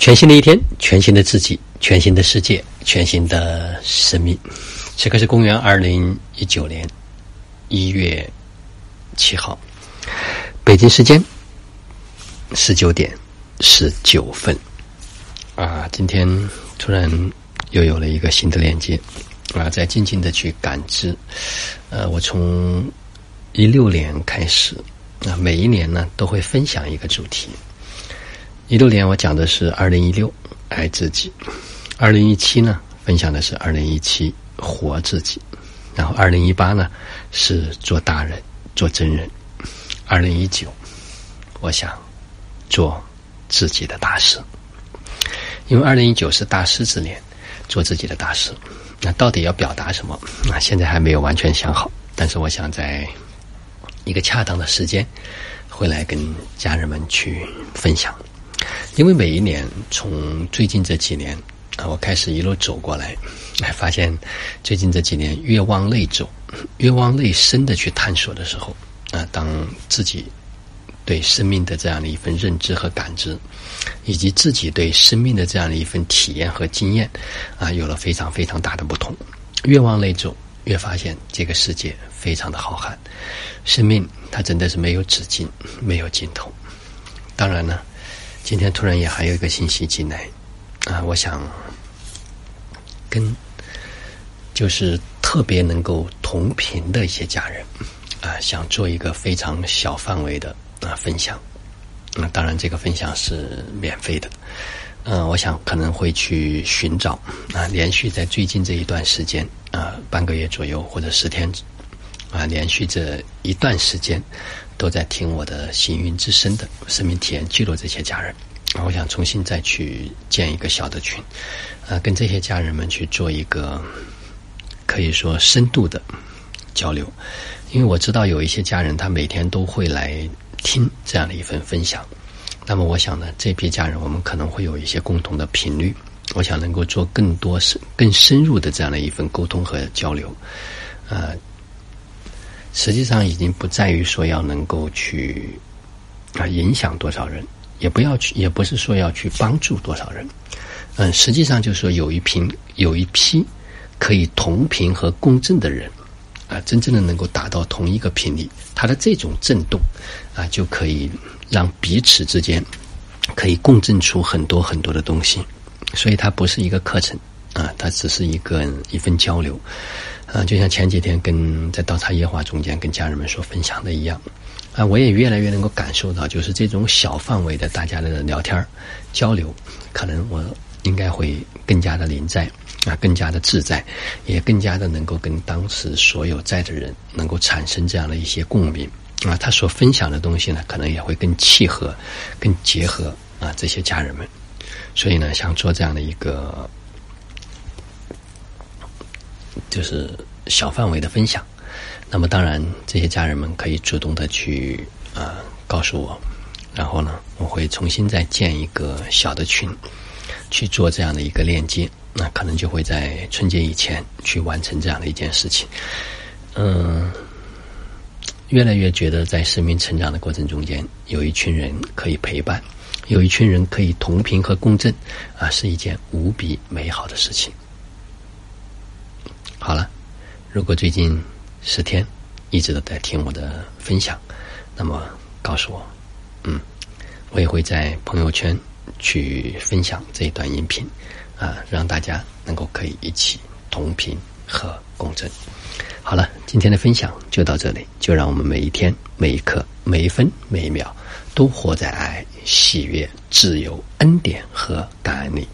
全新的一天，全新的自己，全新的世界，全新的生命。此刻是公元二零一九年一月七号，北京时间十九点十九分。啊，今天突然又有了一个新的链接啊，在静静的去感知。呃，我从一六年开始啊，每一年呢都会分享一个主题。一六年我讲的是二零一六爱自己，二零一七呢分享的是二零一七活自己，然后二零一八呢是做大人做真人，二零一九我想做自己的大师，因为二零一九是大师之年，做自己的大师。那到底要表达什么？那现在还没有完全想好，但是我想在一个恰当的时间会来跟家人们去分享。因为每一年，从最近这几年啊，我开始一路走过来，哎，发现最近这几年越往内走，越往内深的去探索的时候，啊，当自己对生命的这样的一份认知和感知，以及自己对生命的这样的一份体验和经验，啊，有了非常非常大的不同。越往内走，越发现这个世界非常的浩瀚，生命它真的是没有止境，没有尽头。当然呢。今天突然也还有一个信息进来，啊，我想跟就是特别能够同频的一些家人，啊，想做一个非常小范围的啊分享，那当然这个分享是免费的，嗯，我想可能会去寻找啊，连续在最近这一段时间啊，半个月左右或者十天啊，连续这一段时间。都在听我的行云之声的生命体验记录，这些家人，我想重新再去建一个小的群，啊，跟这些家人们去做一个可以说深度的交流，因为我知道有一些家人他每天都会来听这样的一份分享，那么我想呢，这批家人我们可能会有一些共同的频率，我想能够做更多深、更深入的这样的一份沟通和交流，啊。实际上已经不在于说要能够去啊影响多少人，也不要去，也不是说要去帮助多少人。嗯，实际上就是说有一批有一批可以同频和共振的人啊，真正的能够达到同一个频率，它的这种震动啊，就可以让彼此之间可以共振出很多很多的东西。所以它不是一个课程啊，它只是一个一份交流。啊，就像前几天跟在倒茶夜话中间跟家人们所分享的一样，啊，我也越来越能够感受到，就是这种小范围的大家的聊天交流，可能我应该会更加的临在，啊，更加的自在，也更加的能够跟当时所有在的人能够产生这样的一些共鸣，啊，他所分享的东西呢，可能也会更契合、更结合啊这些家人们，所以呢，想做这样的一个。就是小范围的分享，那么当然这些家人们可以主动的去啊告诉我，然后呢我会重新再建一个小的群去做这样的一个链接，那可能就会在春节以前去完成这样的一件事情。嗯，越来越觉得在生命成长的过程中间，有一群人可以陪伴，有一群人可以同频和共振，啊，是一件无比美好的事情。好了，如果最近十天一直都在听我的分享，那么告诉我，嗯，我也会在朋友圈去分享这一段音频，啊，让大家能够可以一起同频和共振。好了，今天的分享就到这里，就让我们每一天、每一刻、每一分、每一秒都活在爱、喜悦、自由、恩典和感恩里。